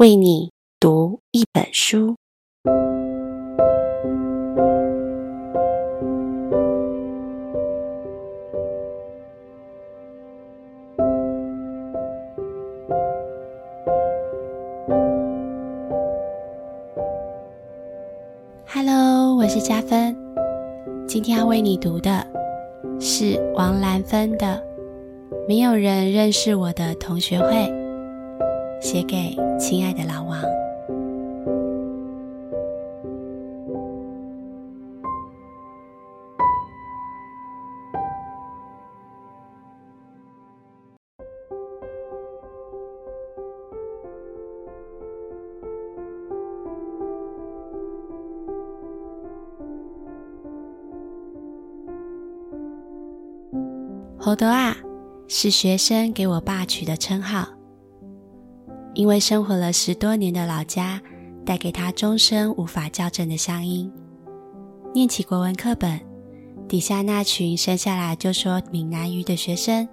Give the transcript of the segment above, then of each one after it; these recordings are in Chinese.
为你读一本书。Hello，我是佳芬，今天要为你读的是王兰芬的《没有人认识我的同学会》。写给亲爱的老王。猴秃仔是学生给我爸取的称号。因为生活了十多年的老家，带给他终身无法校正的乡音。念起国文课本，底下那群生下来就说闽南语的学生，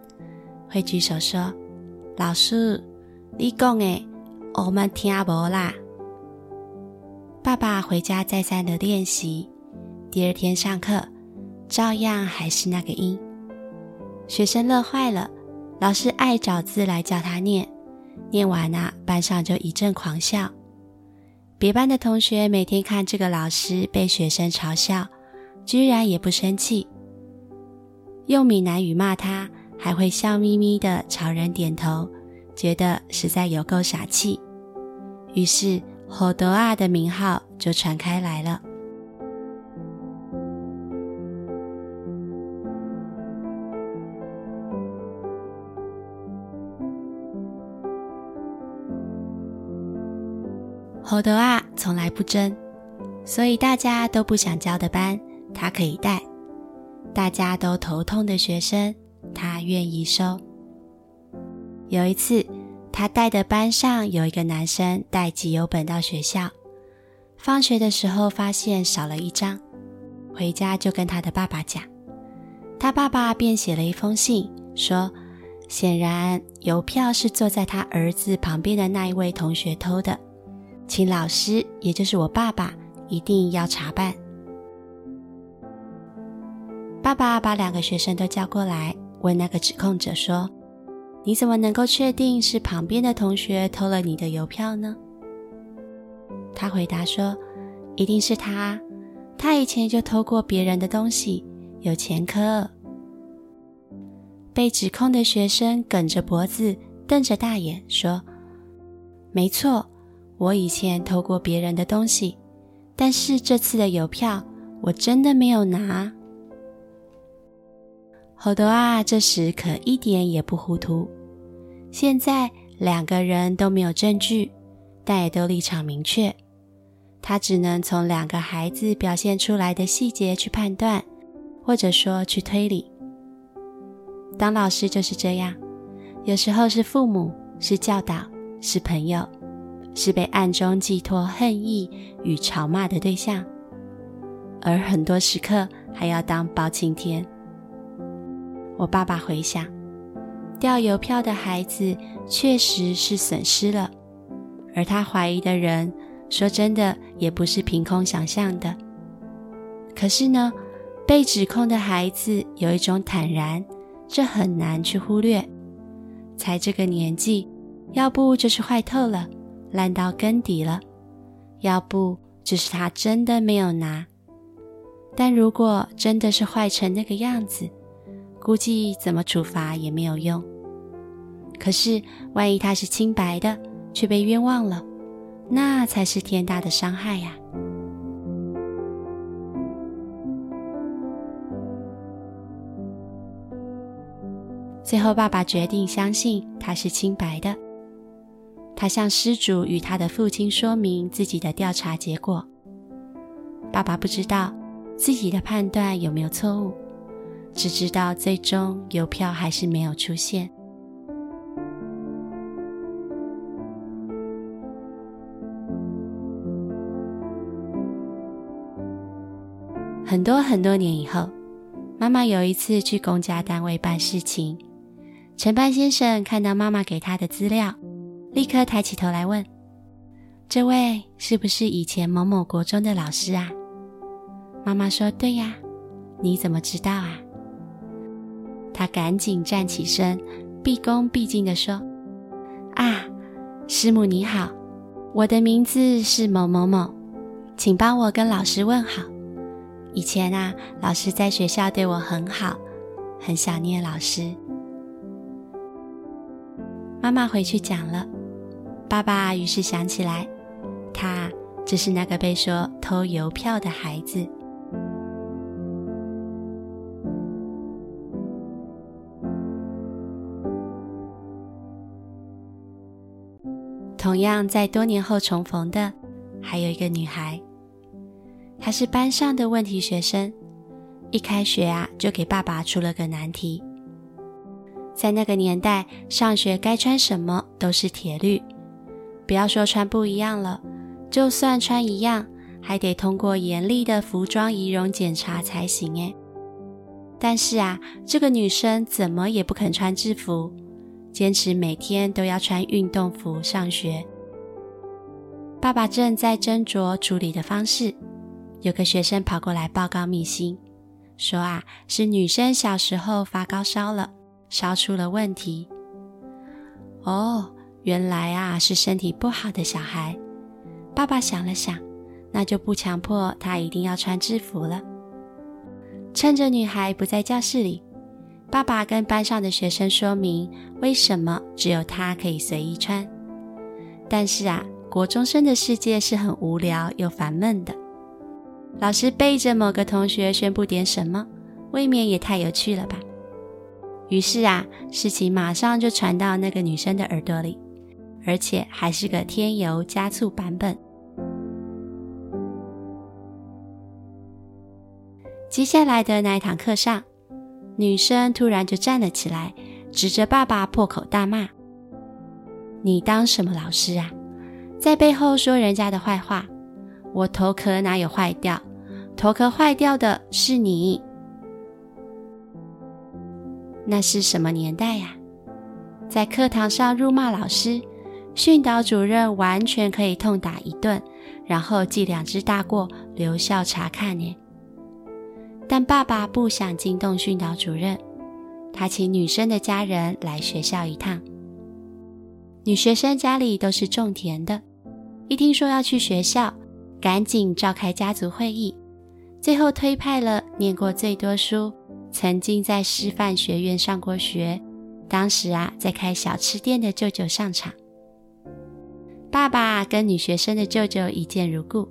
会举手说：“老师，你讲诶，我们听无啦。”爸爸回家再三的练习，第二天上课，照样还是那个音。学生乐坏了，老师爱找字来教他念。念完啊，班上就一阵狂笑。别班的同学每天看这个老师被学生嘲笑，居然也不生气。用闽南语骂他，还会笑眯眯的朝人点头，觉得实在有够傻气。于是“猴秃仔”的名号就传开来了。猴秃仔从来不争，所以大家都不想交的班，他可以带；大家都头痛的学生，他愿意收。有一次，他带的班上有一个男生带集邮本到学校，放学的时候发现少了一张，回家就跟他的爸爸讲，他爸爸便写了一封信，说显然邮票是坐在他儿子旁边的那一位同学偷的。请老师，也就是我爸爸，一定要查办。爸爸把两个学生都叫过来，问那个指控者说：“你怎么能够确定是旁边的同学偷了你的邮票呢？”他回答说：“一定是他，他以前就偷过别人的东西，有前科。”被指控的学生梗着脖子，瞪着大眼说：“没错。”我以前偷过别人的东西，但是这次的邮票我真的没有拿。猴秃仔，这时可一点也不糊涂。现在两个人都没有证据，但也都立场明确。他只能从两个孩子表现出来的细节去判断，或者说去推理。当老师就是这样，有时候是父母，是教导，是朋友。是被暗中寄托恨意与嘲骂的对象，而很多时刻还要当包青天。我爸爸回想，掉邮票的孩子确实是损失了，而他怀疑的人，说真的也不是凭空想象的。可是呢，被指控的孩子有一种坦然，这很难去忽略。才这个年纪，要不就是坏透了。烂到根底了，要不就是他真的没有拿。但如果真的是坏成那个样子，估计怎么处罚也没有用。可是万一他是清白的，却被冤枉了，那才是天大的伤害呀！最后，爸爸决定相信他是清白的。他向失主与他的父亲说明自己的调查结果。爸爸不知道自己的判断有没有错误，只知道最终邮票还是没有出现。很多很多年以后，妈妈有一次去公家单位办事情，承办先生看到妈妈给他的资料。立刻抬起头来问：“这位是不是以前某某国中的老师啊？”妈妈说：“对呀，你怎么知道啊？”他赶紧站起身，毕恭毕敬地说：“啊，师母你好，我的名字是某某某，请帮我跟老师问好。以前啊，老师在学校对我很好，很想念老师。”妈妈回去讲了，爸爸于是想起来，他就是那个被说偷邮票的孩子。同样在多年后重逢的，还有一个女孩，她是班上的问题学生。一开学啊，就给爸爸出了个难题。在那个年代，上学该穿什么都是铁律，不要说穿不一样了，就算穿一样，还得通过严厉的服装仪容检查才行。诶，但是啊，这个女生怎么也不肯穿制服。坚持每天都要穿运动服上学。爸爸正在斟酌处理的方式，有个学生跑过来报告密信，说啊，是女生小时候发高烧了，烧出了问题。哦，原来啊是身体不好的小孩。爸爸想了想，那就不强迫她一定要穿制服了。趁着女孩不在教室里。爸爸跟班上的学生说明为什么只有他可以随意穿。但是啊，国中生的世界是很无聊又烦闷的。老师背着某个同学宣布点什么，未免也太有趣了吧？于是啊，事情马上就传到那个女生的耳朵里，而且还是个添油加醋版本。接下来的那一堂课上。女生突然就站了起来，指着爸爸破口大骂：“你当什么老师啊？在背后说人家的坏话！我头壳哪有坏掉？头壳坏掉的是你！那是什么年代呀？在课堂上辱骂老师，训导主任完全可以痛打一顿，然后记两支大过，留校察看呢。”但爸爸不想惊动训导主任，他请女生的家人来学校一趟。女学生家里都是种田的，一听说要去学校，赶紧召开家族会议，最后推派了念过最多书、曾经在师范学院上过学、当时啊在开小吃店的舅舅上场。爸爸跟女学生的舅舅一见如故，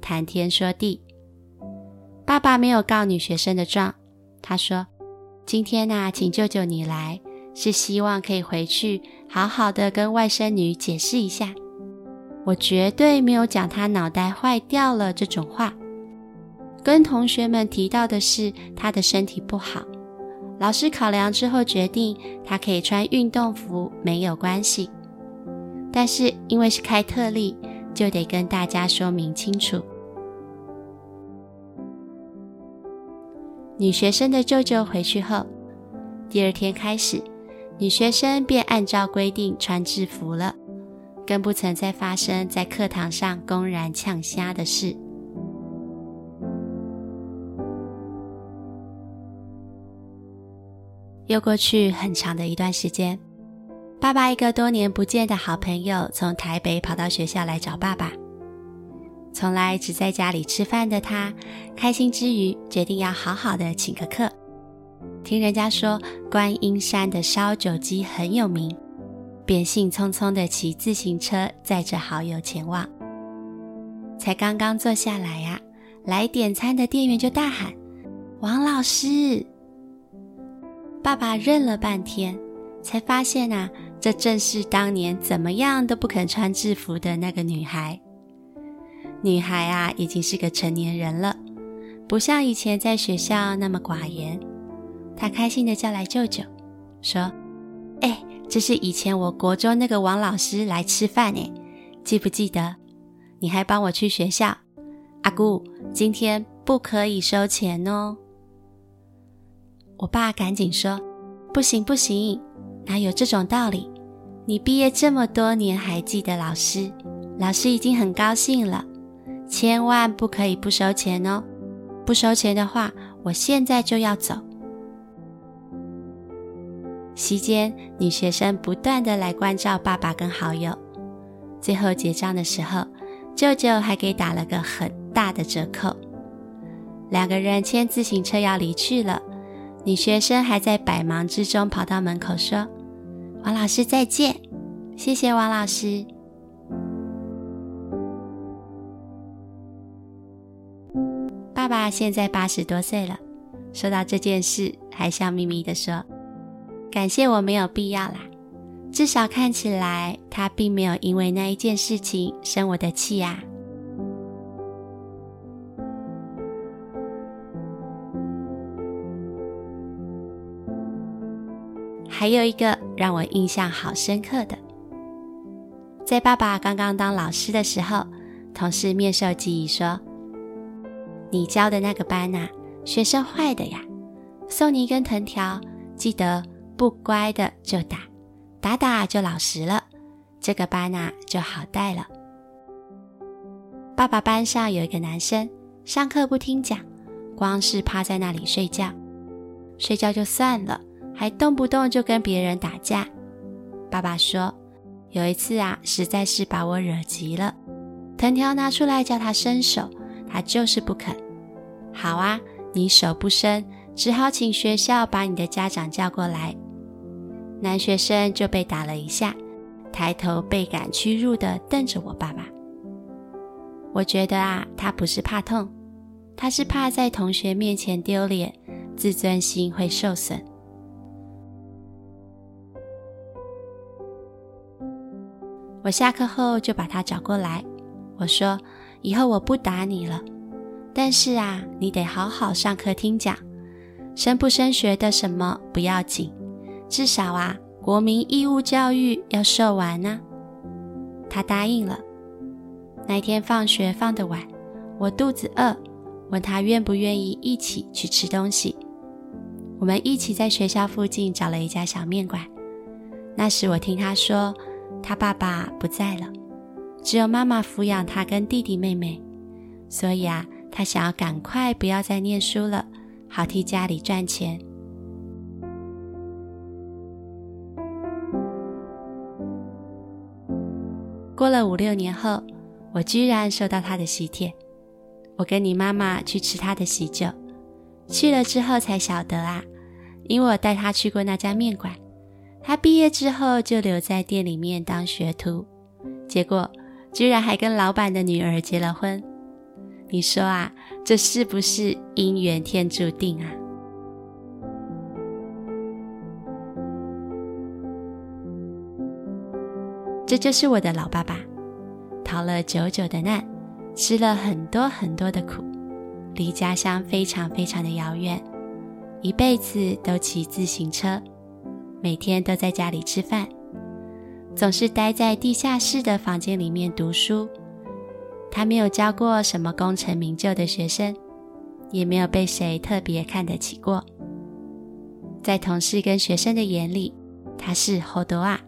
谈天说地。爸爸没有告女学生的状，他说：“今天呐、请舅舅你来，是希望可以回去好好的跟外甥女解释一下。我绝对没有讲她脑袋坏掉了这种话，跟同学们提到的是她的身体不好。老师考量之后决定，她可以穿运动服没有关系，但是因为是开特例，就得跟大家说明清楚。”女学生的舅舅回去后，第二天开始，女学生便按照规定穿制服了，更不曾再发生在课堂上公然呛虾的事。又过去很长的一段时间，爸爸一个多年不见的好朋友从台北跑到学校来找爸爸。从来只在家里吃饭的他，开心之余决定要好好的请个客。听人家说观音山的烧酒鸡很有名，便兴冲冲的骑自行车载着好友前往。才刚刚坐下来呀、来点餐的店员就大喊：“王老师！”爸爸认了半天，才发现啊，这正是当年怎么样都不肯穿制服的那个女孩。女孩啊，已经是个成年人了，不像以前在学校那么寡言。她开心地叫来舅舅，说：“哎，这是以前我国中那个王老师来吃饭哎，记不记得？你还帮我去学校。阿姑，今天不可以收钱哦。”我爸赶紧说：“不行不行，哪有这种道理？你毕业这么多年还记得老师？老师已经很高兴了，千万不可以不收钱哦！不收钱的话，我现在就要走。”席间，女学生不断的来关照爸爸跟好友。最后结账的时候，舅舅还给打了个很大的折扣。两个人牵自行车要离去了，女学生还在百忙之中跑到门口说：“王老师再见，谢谢王老师。”爸爸现在八十多岁了，说到这件事，还笑眯眯的说。感谢我没有必要啦，至少看起来他并没有因为那一件事情生我的气呀。还有一个让我印象好深刻的，在爸爸刚刚当老师的时候，同事面授机宜说：“你教的那个班呐，学生坏的呀，送你一根藤条，记得。”不乖的就打，打打就老实了，这个班啊就好带了。爸爸班上有一个男生，上课不听讲，光是趴在那里睡觉，睡觉就算了，还动不动就跟别人打架。爸爸说，有一次啊，实在是把我惹急了，藤条拿出来叫他伸手，他就是不肯。好啊，你手不伸，只好请学校把你的家长叫过来。男学生就被打了一下，抬头倍感屈辱地瞪着我爸爸。我觉得啊，他不是怕痛，他是怕在同学面前丢脸，自尊心会受损。我下课后就把他找过来，我说：“以后我不打你了，但是啊，你得好好上课听讲，升不升学的什么不要紧。”至少啊，国民义务教育要受完呢。他答应了。那天放学放得晚，我肚子饿，问他愿不愿意一起去吃东西。我们一起在学校附近找了一家小面馆。那时我听他说，他爸爸不在了，只有妈妈抚养他跟弟弟妹妹，所以啊，他想要赶快不要再念书了，好替家里赚钱。过了五六年后，我居然收到他的喜帖。我跟你妈妈去吃他的喜酒，去了之后才晓得啊，因为我带他去过那家面馆。他毕业之后就留在店里面当学徒，结果居然还跟老板的女儿结了婚。你说啊，这是不是姻缘天注定啊？这就是我的老爸爸，逃了久久的难，吃了很多很多的苦，离家乡非常非常的遥远，一辈子都骑自行车，每天都在家里吃饭，总是待在地下室的房间里面读书。他没有教过什么功成名就的学生，也没有被谁特别看得起过，在同事跟学生的眼里，他是好多啊。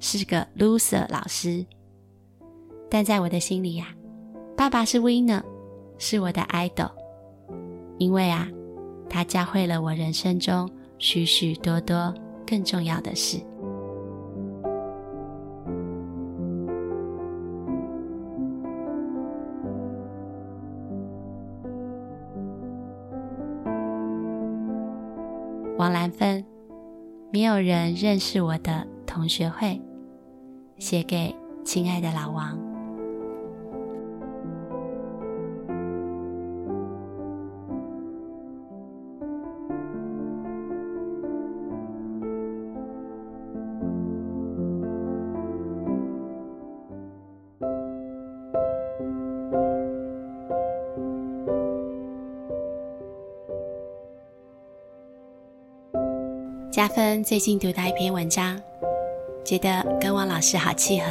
是个 loser 老师，但在我的心里呀，爸爸是 winner，是我的 idol，因为啊，他教会了我人生中许许多多更重要的事。王兰芬，没有人认识我的同学会。写给亲爱的老王。嘉芬最近读到一篇文章。觉得跟王老师好契合。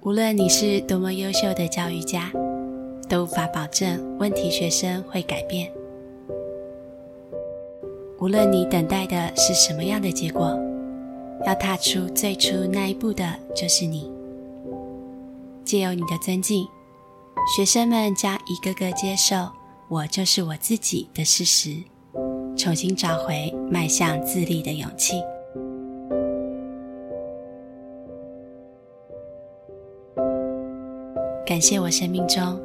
无论你是多么优秀的教育家，都无法保证问题学生会改变。无论你等待的是什么样的结果，要踏出最初那一步的就是你。借由你的尊敬，学生们将一个个接受“我就是我自己”的事实，重新找回迈向自立的勇气。感谢我生命中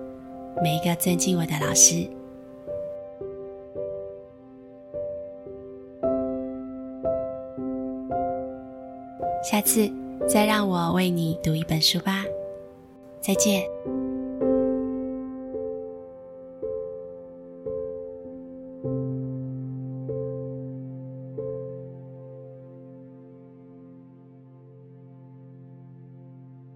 每一个尊敬我的老师。下次再让我为你读一本书吧。再见。